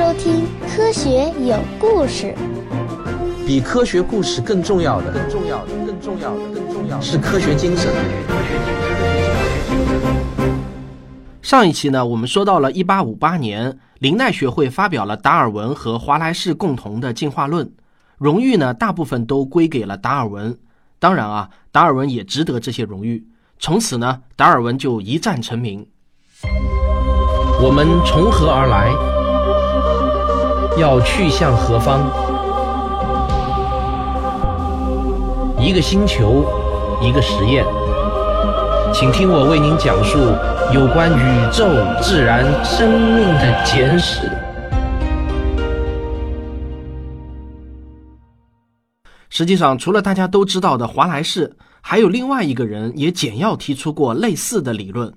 收听《科学有故事》。比科学故事更重要的，更重要的，更重要的，更重要的是科学精神。上一期呢，我们说到了1858年，林奈学会发表了达尔文和华莱士共同的进化论，荣誉呢大部分都归给了达尔文。当然啊，达尔文也值得这些荣誉。从此呢，达尔文就一战成名。我们从何而来？要去向何方？一个星球，一个实验，请听我为您讲述有关宇宙、自然、生命的简史。实际上，除了大家都知道的华莱士，还有另外一个人也简要提出过类似的理论。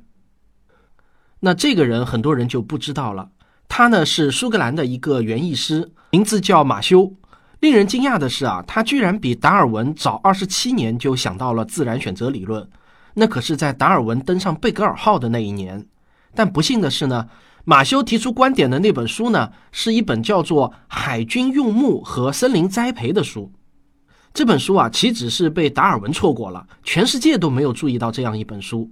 那这个人很多人就不知道了。他呢是苏格兰的一个园艺师，名字叫马修。令人惊讶的是啊，他居然比达尔文早二十七年就想到了自然选择理论。那可是在达尔文登上贝格尔号的那一年。但不幸的是呢，马修提出观点的那本书呢，是一本叫做《海军用木和森林栽培》的书。这本书啊，岂止是被达尔文错过了，全世界都没有注意到这样一本书。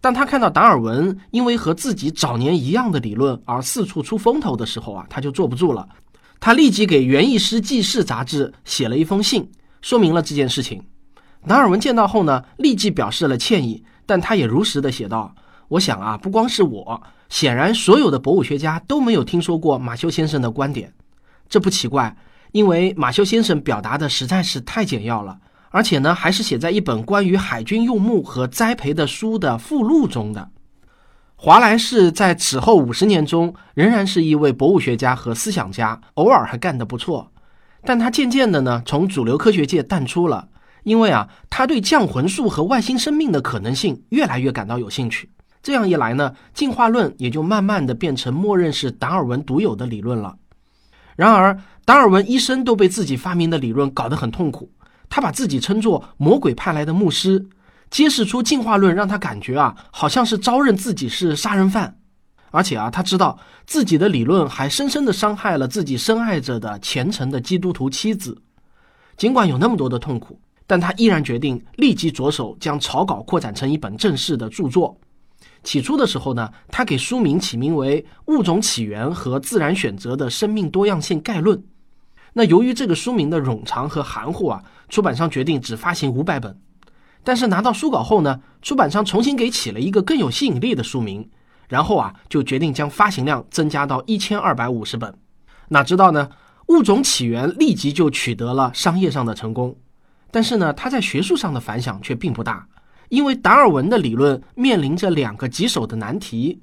当他看到达尔文因为和自己早年一样的理论而四处出风头的时候啊，他就坐不住了。他立即给《园艺师记事》杂志写了一封信，说明了这件事情。达尔文见到后呢，立即表示了歉意，但他也如实的写道：“我想啊，不光是我，显然所有的博物学家都没有听说过马修先生的观点。这不奇怪，因为马修先生表达的实在是太简要了。”而且呢，还是写在一本关于海军用木和栽培的书的附录中的。华莱士在此后五十年中仍然是一位博物学家和思想家，偶尔还干得不错。但他渐渐的呢，从主流科学界淡出了，因为啊，他对降魂术和外星生命的可能性越来越感到有兴趣。这样一来呢，进化论也就慢慢的变成默认是达尔文独有的理论了。然而，达尔文一生都被自己发明的理论搞得很痛苦。他把自己称作魔鬼派来的牧师，揭示出进化论让他感觉啊，好像是招认自己是杀人犯，而且啊，他知道自己的理论还深深的伤害了自己深爱着的虔诚的基督徒妻子。尽管有那么多的痛苦，但他依然决定立即着手将草稿扩展成一本正式的著作。起初的时候呢，他给书名起名为《物种起源和自然选择的生命多样性概论》。那由于这个书名的冗长和含糊啊，出版商决定只发行五百本。但是拿到书稿后呢，出版商重新给起了一个更有吸引力的书名，然后啊就决定将发行量增加到一千二百五十本。哪知道呢，物种起源立即就取得了商业上的成功，但是呢，它在学术上的反响却并不大，因为达尔文的理论面临着两个棘手的难题，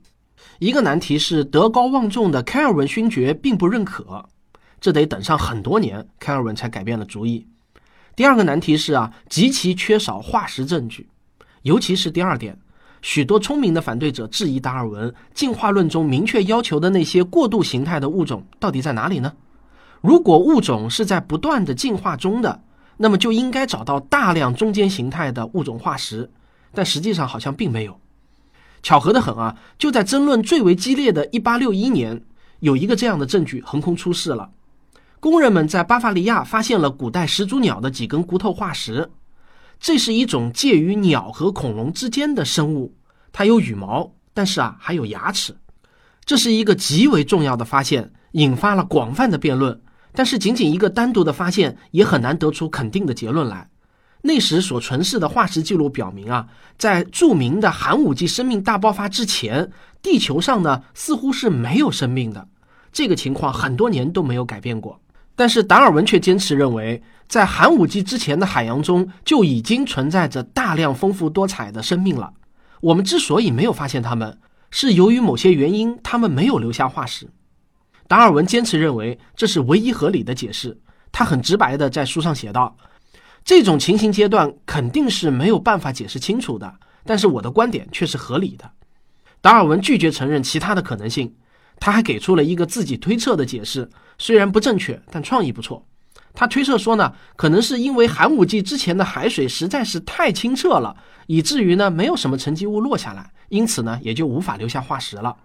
一个难题是德高望重的开尔文勋爵并不认可。这得等上很多年，开尔文才改变了主意。第二个难题是啊，极其缺少化石证据，尤其是第二点，许多聪明的反对者质疑达尔文进化论中明确要求的那些过渡形态的物种到底在哪里呢？如果物种是在不断的进化中的，那么就应该找到大量中间形态的物种化石，但实际上好像并没有。巧合的很啊，就在争论最为激烈的一八六一年，有一个这样的证据横空出世了。工人们在巴伐利亚发现了古代始祖鸟的几根骨头化石，这是一种介于鸟和恐龙之间的生物，它有羽毛，但是啊还有牙齿。这是一个极为重要的发现，引发了广泛的辩论。但是仅仅一个单独的发现也很难得出肯定的结论来。那时所存世的化石记录表明啊，在著名的寒武纪生命大爆发之前，地球上呢似乎是没有生命的。这个情况很多年都没有改变过。但是达尔文却坚持认为，在寒武纪之前的海洋中就已经存在着大量丰富多彩的生命了。我们之所以没有发现它们，是由于某些原因，它们没有留下化石。达尔文坚持认为这是唯一合理的解释。他很直白地在书上写道：“这种情形阶段肯定是没有办法解释清楚的，但是我的观点却是合理的。”达尔文拒绝承认其他的可能性。他还给出了一个自己推测的解释，虽然不正确，但创意不错。他推测说呢，可能是因为寒武纪之前的海水实在是太清澈了，以至于呢没有什么沉积物落下来，因此呢也就无法留下化石了。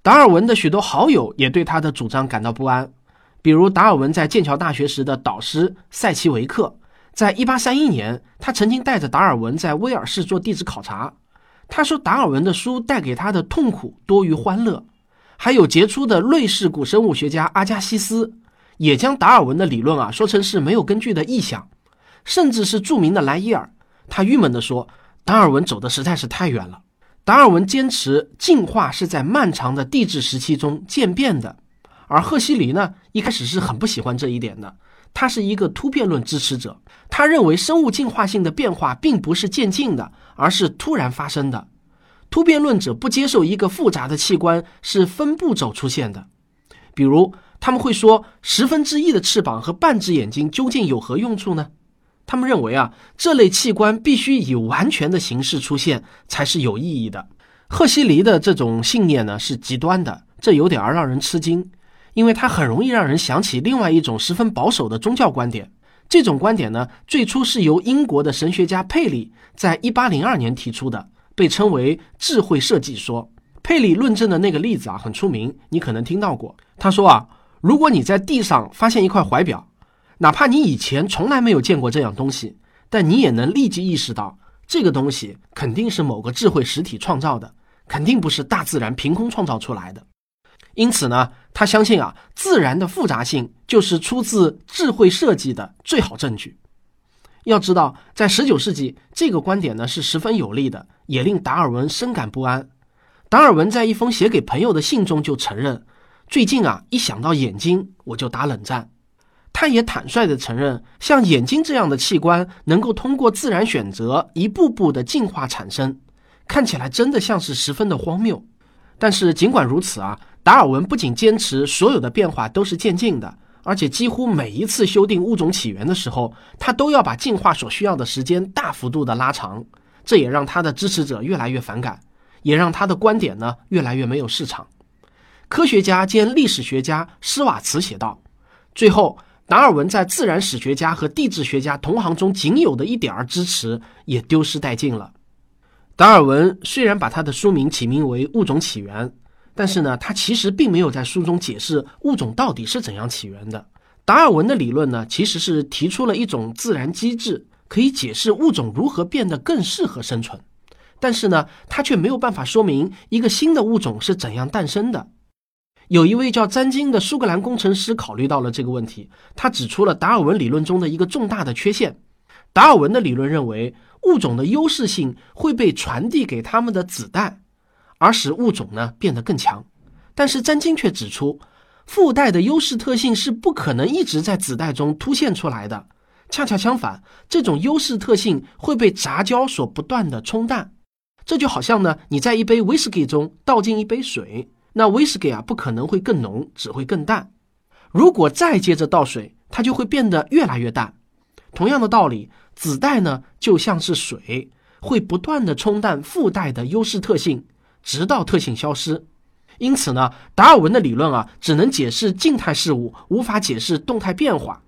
达尔文的许多好友也对他的主张感到不安，比如达尔文在剑桥大学时的导师塞奇维克，在一八三一年，他曾经带着达尔文在威尔士做地质考察。他说，达尔文的书带给他的痛苦多于欢乐。还有杰出的瑞士古生物学家阿加西斯，也将达尔文的理论啊说成是没有根据的臆想，甚至是著名的莱伊尔，他郁闷地说，达尔文走的实在是太远了。达尔文坚持进化是在漫长的地质时期中渐变的，而赫胥黎呢，一开始是很不喜欢这一点的。他是一个突变论支持者，他认为生物进化性的变化并不是渐进的，而是突然发生的。突变论者不接受一个复杂的器官是分步骤出现的，比如他们会说十分之一的翅膀和半只眼睛究竟有何用处呢？他们认为啊，这类器官必须以完全的形式出现才是有意义的。赫西黎的这种信念呢是极端的，这有点儿让人吃惊，因为它很容易让人想起另外一种十分保守的宗教观点。这种观点呢，最初是由英国的神学家佩里在一八零二年提出的，被称为智慧设计说。佩里论证的那个例子啊很出名，你可能听到过。他说啊，如果你在地上发现一块怀表。哪怕你以前从来没有见过这样东西，但你也能立即意识到，这个东西肯定是某个智慧实体创造的，肯定不是大自然凭空创造出来的。因此呢，他相信啊，自然的复杂性就是出自智慧设计的最好证据。要知道，在十九世纪，这个观点呢是十分有利的，也令达尔文深感不安。达尔文在一封写给朋友的信中就承认，最近啊，一想到眼睛我就打冷战。他也坦率地承认，像眼睛这样的器官能够通过自然选择一步步的进化产生，看起来真的像是十分的荒谬。但是尽管如此啊，达尔文不仅坚持所有的变化都是渐进的，而且几乎每一次修订物种起源的时候，他都要把进化所需要的时间大幅度的拉长。这也让他的支持者越来越反感，也让他的观点呢越来越没有市场。科学家兼历史学家施瓦茨写道：“最后。”达尔文在自然史学家和地质学家同行中仅有的一点儿支持也丢失殆尽了。达尔文虽然把他的书名起名为《物种起源》，但是呢，他其实并没有在书中解释物种到底是怎样起源的。达尔文的理论呢，其实是提出了一种自然机制，可以解释物种如何变得更适合生存，但是呢，他却没有办法说明一个新的物种是怎样诞生的。有一位叫詹金的苏格兰工程师考虑到了这个问题，他指出了达尔文理论中的一个重大的缺陷。达尔文的理论认为，物种的优势性会被传递给他们的子代，而使物种呢变得更强。但是詹金却指出，附带的优势特性是不可能一直在子代中凸现出来的。恰恰相反，这种优势特性会被杂交所不断的冲淡。这就好像呢，你在一杯威士忌中倒进一杯水。那威士忌啊，不可能会更浓，只会更淡。如果再接着倒水，它就会变得越来越淡。同样的道理，子代呢就像是水，会不断的冲淡附带的优势特性，直到特性消失。因此呢，达尔文的理论啊，只能解释静态事物，无法解释动态变化。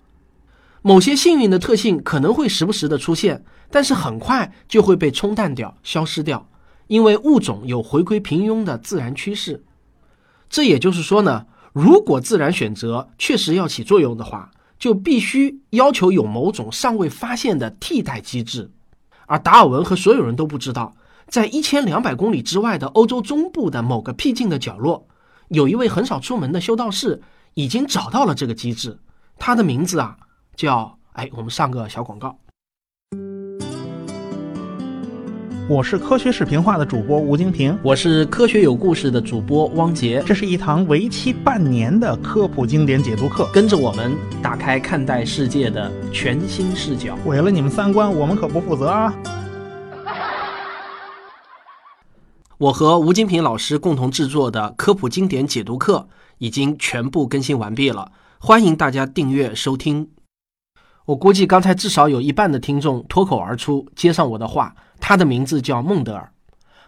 某些幸运的特性可能会时不时的出现，但是很快就会被冲淡掉、消失掉，因为物种有回归平庸的自然趋势。这也就是说呢，如果自然选择确实要起作用的话，就必须要求有某种尚未发现的替代机制。而达尔文和所有人都不知道，在一千两百公里之外的欧洲中部的某个僻静的角落，有一位很少出门的修道士已经找到了这个机制。他的名字啊，叫……哎，我们上个小广告。我是科学视频化的主播吴京平，我是科学有故事的主播汪杰。这是一堂为期半年的科普经典解读课，跟着我们打开看待世界的全新视角。毁了你们三观，我们可不负责啊！我和吴金平老师共同制作的科普经典解读课已经全部更新完毕了，欢迎大家订阅收听。我估计刚才至少有一半的听众脱口而出接上我的话。他的名字叫孟德尔。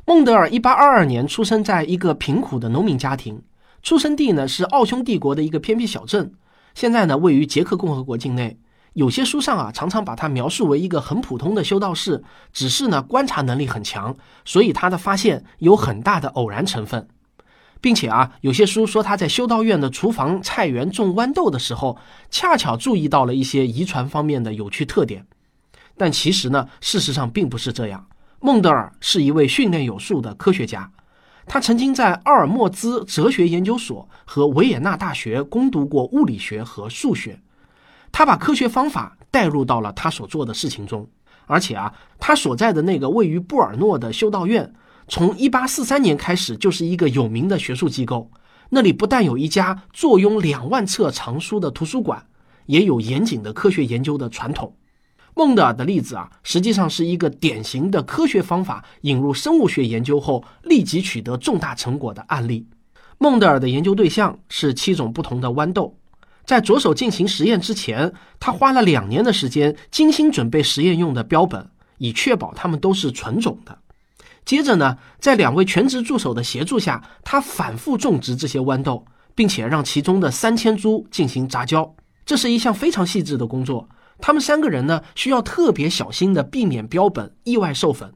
孟德尔一八二二年出生在一个贫苦的农民家庭，出生地呢是奥匈帝国的一个偏僻小镇，现在呢位于捷克共和国境内。有些书上啊常常把他描述为一个很普通的修道士，只是呢观察能力很强，所以他的发现有很大的偶然成分。并且啊，有些书说他在修道院的厨房菜园种豌豆的时候，恰巧注意到了一些遗传方面的有趣特点。但其实呢，事实上并不是这样。孟德尔是一位训练有素的科学家，他曾经在奥尔默兹哲学研究所和维也纳大学攻读过物理学和数学。他把科学方法带入到了他所做的事情中，而且啊，他所在的那个位于布尔诺的修道院。从一八四三年开始，就是一个有名的学术机构。那里不但有一家坐拥两万册藏书的图书馆，也有严谨的科学研究的传统。孟德尔的例子啊，实际上是一个典型的科学方法引入生物学研究后立即取得重大成果的案例。孟德尔的研究对象是七种不同的豌豆。在着手进行实验之前，他花了两年的时间精心准备实验用的标本，以确保它们都是纯种的。接着呢，在两位全职助手的协助下，他反复种植这些豌豆，并且让其中的三千株进行杂交。这是一项非常细致的工作。他们三个人呢，需要特别小心的避免标本意外授粉，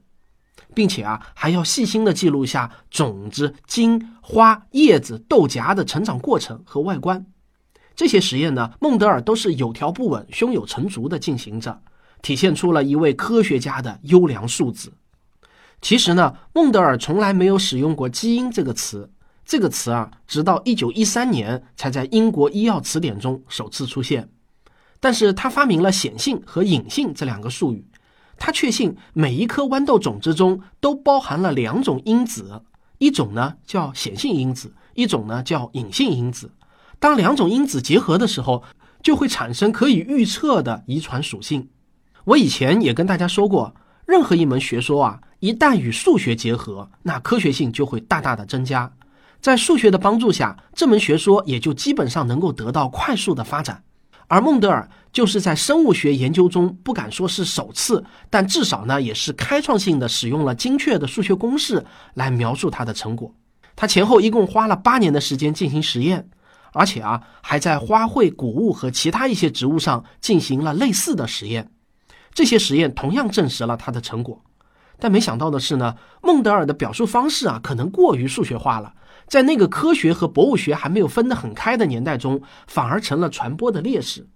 并且啊，还要细心的记录下种子、茎、花、叶子、豆荚的成长过程和外观。这些实验呢，孟德尔都是有条不紊、胸有成竹的进行着，体现出了一位科学家的优良素质。其实呢，孟德尔从来没有使用过“基因”这个词。这个词啊，直到一九一三年才在英国医药词典中首次出现。但是他发明了显性和隐性这两个术语。他确信每一颗豌豆种子中都包含了两种因子，一种呢叫显性因子，一种呢叫隐性因子。当两种因子结合的时候，就会产生可以预测的遗传属性。我以前也跟大家说过，任何一门学说啊。一旦与数学结合，那科学性就会大大的增加。在数学的帮助下，这门学说也就基本上能够得到快速的发展。而孟德尔就是在生物学研究中，不敢说是首次，但至少呢也是开创性的使用了精确的数学公式来描述他的成果。他前后一共花了八年的时间进行实验，而且啊还在花卉、谷物和其他一些植物上进行了类似的实验。这些实验同样证实了他的成果。但没想到的是呢，孟德尔的表述方式啊，可能过于数学化了，在那个科学和博物学还没有分得很开的年代中，反而成了传播的劣势。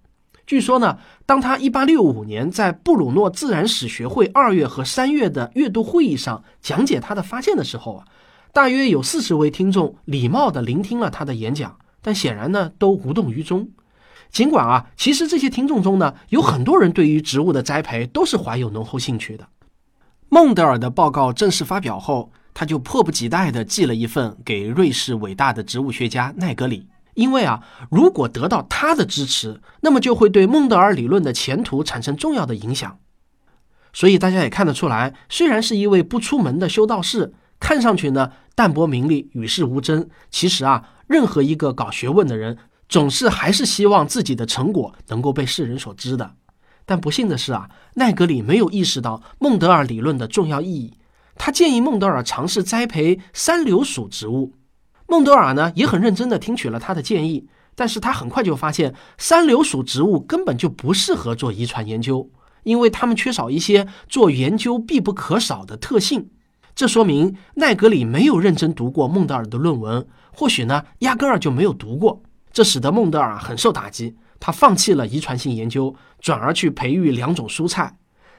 据说呢，当他1865年在布鲁诺自然史学会二月和三月的阅读会议上讲解他的发现的时候啊，大约有四十位听众礼貌地聆听了他的演讲，但显然呢都无动于衷。尽管啊，其实这些听众中呢，有很多人对于植物的栽培都是怀有浓厚兴趣的。孟德尔的报告正式发表后，他就迫不及待地寄了一份给瑞士伟大的植物学家奈格里，因为啊，如果得到他的支持，那么就会对孟德尔理论的前途产生重要的影响。所以大家也看得出来，虽然是一位不出门的修道士，看上去呢淡泊名利、与世无争，其实啊，任何一个搞学问的人，总是还是希望自己的成果能够被世人所知的。但不幸的是啊，奈格里没有意识到孟德尔理论的重要意义。他建议孟德尔尝试栽培三流属植物。孟德尔呢也很认真地听取了他的建议，但是他很快就发现三流属植物根本就不适合做遗传研究，因为它们缺少一些做研究必不可少的特性。这说明奈格里没有认真读过孟德尔的论文，或许呢压根儿就没有读过。这使得孟德尔很受打击。他放弃了遗传性研究，转而去培育两种蔬菜。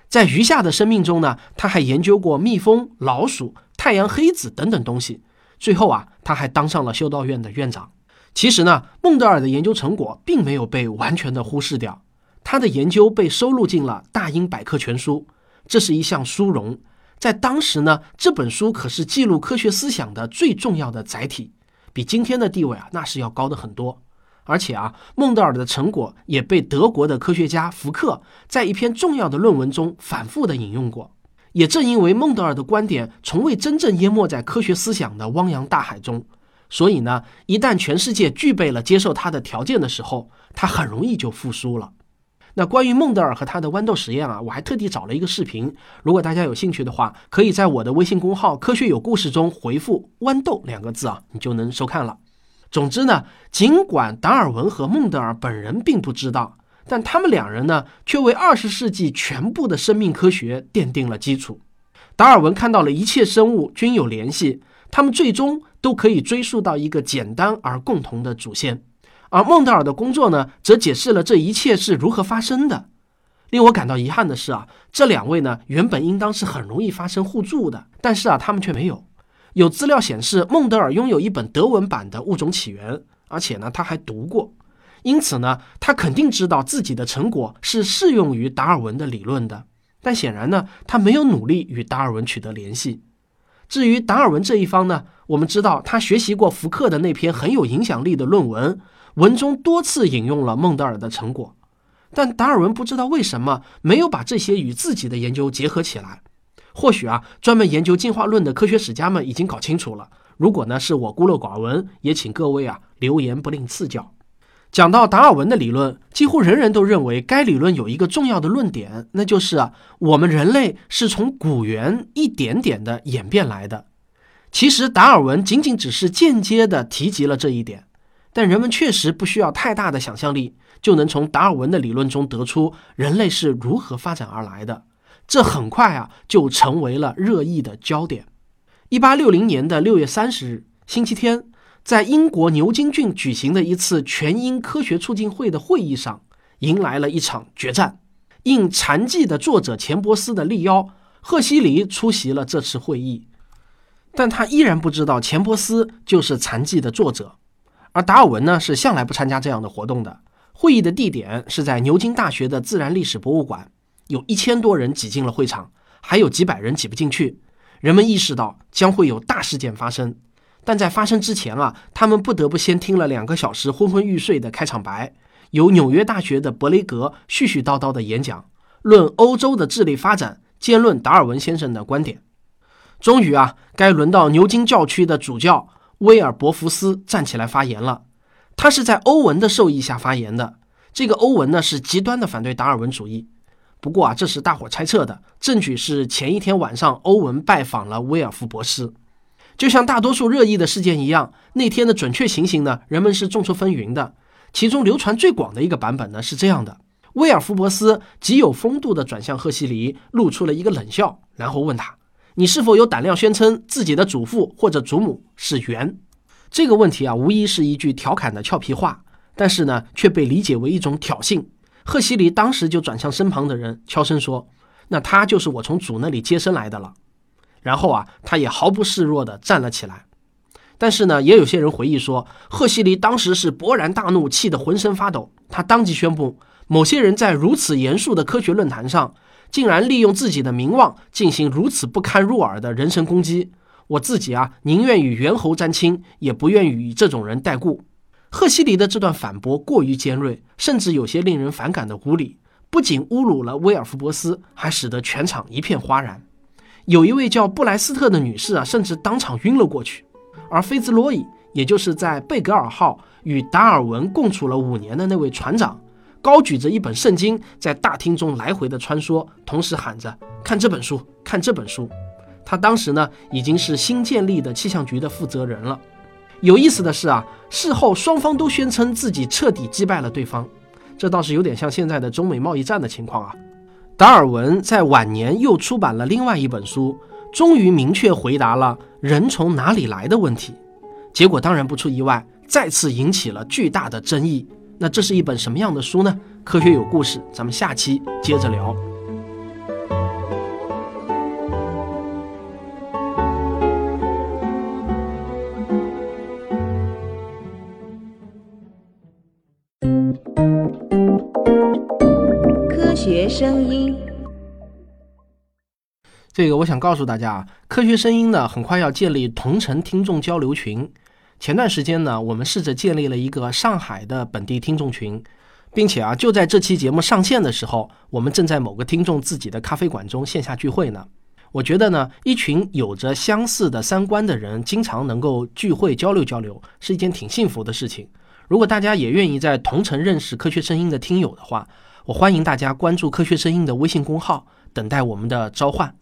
在余下的生命中呢，他还研究过蜜蜂、老鼠、太阳黑子等等东西。最后啊，他还当上了修道院的院长。其实呢，孟德尔的研究成果并没有被完全的忽视掉，他的研究被收录进了《大英百科全书》，这是一项殊荣。在当时呢，这本书可是记录科学思想的最重要的载体，比今天的地位啊，那是要高的很多。而且啊，孟德尔的成果也被德国的科学家福克在一篇重要的论文中反复的引用过。也正因为孟德尔的观点从未真正淹没在科学思想的汪洋大海中，所以呢，一旦全世界具备了接受他的条件的时候，他很容易就复苏了。那关于孟德尔和他的豌豆实验啊，我还特地找了一个视频，如果大家有兴趣的话，可以在我的微信公号“科学有故事”中回复“豌豆”两个字啊，你就能收看了。总之呢，尽管达尔文和孟德尔本人并不知道，但他们两人呢，却为二十世纪全部的生命科学奠定了基础。达尔文看到了一切生物均有联系，他们最终都可以追溯到一个简单而共同的祖先。而孟德尔的工作呢，则解释了这一切是如何发生的。令我感到遗憾的是啊，这两位呢，原本应当是很容易发生互助的，但是啊，他们却没有。有资料显示，孟德尔拥有一本德文版的《物种起源》，而且呢，他还读过，因此呢，他肯定知道自己的成果是适用于达尔文的理论的。但显然呢，他没有努力与达尔文取得联系。至于达尔文这一方呢，我们知道他学习过福克的那篇很有影响力的论文，文中多次引用了孟德尔的成果，但达尔文不知道为什么没有把这些与自己的研究结合起来。或许啊，专门研究进化论的科学史家们已经搞清楚了。如果呢是我孤陋寡闻，也请各位啊留言不吝赐教。讲到达尔文的理论，几乎人人都认为该理论有一个重要的论点，那就是啊，我们人类是从古猿一点点的演变来的。其实达尔文仅仅只是间接的提及了这一点，但人们确实不需要太大的想象力，就能从达尔文的理论中得出人类是如何发展而来的。这很快啊，就成为了热议的焦点。一八六零年的六月三十日，星期天，在英国牛津郡举行的一次全英科学促进会的会议上，迎来了一场决战。应《残记》的作者钱伯斯的力邀，赫西黎出席了这次会议，但他依然不知道钱伯斯就是《残记》的作者。而达尔文呢，是向来不参加这样的活动的。会议的地点是在牛津大学的自然历史博物馆。有一千多人挤进了会场，还有几百人挤不进去。人们意识到将会有大事件发生，但在发生之前啊，他们不得不先听了两个小时昏昏欲睡的开场白，由纽约大学的伯雷格絮絮叨叨的演讲，论欧洲的智力发展，兼论达尔文先生的观点。终于啊，该轮到牛津教区的主教威尔伯福斯站起来发言了。他是在欧文的授意下发言的。这个欧文呢，是极端的反对达尔文主义。不过啊，这是大伙猜测的。证据是前一天晚上，欧文拜访了威尔福博斯。就像大多数热议的事件一样，那天的准确情形呢，人们是众说纷纭的。其中流传最广的一个版本呢是这样的：威尔福博斯极有风度地转向赫西黎，露出了一个冷笑，然后问他：“你是否有胆量宣称自己的祖父或者祖母是猿？”这个问题啊，无疑是一句调侃的俏皮话，但是呢，却被理解为一种挑衅。赫西黎当时就转向身旁的人，悄声说：“那他就是我从主那里接生来的了。”然后啊，他也毫不示弱地站了起来。但是呢，也有些人回忆说，赫西黎当时是勃然大怒，气得浑身发抖。他当即宣布，某些人在如此严肃的科学论坛上，竟然利用自己的名望进行如此不堪入耳的人身攻击。我自己啊，宁愿与猿猴沾亲，也不愿与这种人待故。赫西黎的这段反驳过于尖锐，甚至有些令人反感的无理，不仅侮辱了威尔夫伯斯，还使得全场一片哗然。有一位叫布莱斯特的女士啊，甚至当场晕了过去。而菲兹罗伊，也就是在贝格尔号与达尔文共处了五年的那位船长，高举着一本圣经，在大厅中来回的穿梭，同时喊着：“看这本书，看这本书。”他当时呢，已经是新建立的气象局的负责人了。有意思的是啊，事后双方都宣称自己彻底击败了对方，这倒是有点像现在的中美贸易战的情况啊。达尔文在晚年又出版了另外一本书，终于明确回答了人从哪里来的问题，结果当然不出意外，再次引起了巨大的争议。那这是一本什么样的书呢？科学有故事，咱们下期接着聊。科学声音，这个我想告诉大家啊，科学声音呢很快要建立同城听众交流群。前段时间呢，我们试着建立了一个上海的本地听众群，并且啊，就在这期节目上线的时候，我们正在某个听众自己的咖啡馆中线下聚会呢。我觉得呢，一群有着相似的三观的人，经常能够聚会交流交流，是一件挺幸福的事情。如果大家也愿意在同城认识科学声音的听友的话，我欢迎大家关注科学声音的微信公号，等待我们的召唤。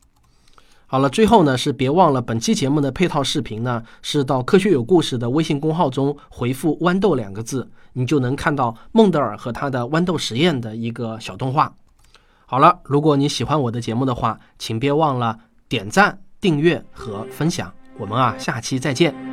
好了，最后呢是别忘了本期节目的配套视频呢，是到科学有故事的微信公号中回复“豌豆”两个字，你就能看到孟德尔和他的豌豆实验的一个小动画。好了，如果你喜欢我的节目的话，请别忘了点赞、订阅和分享。我们啊，下期再见。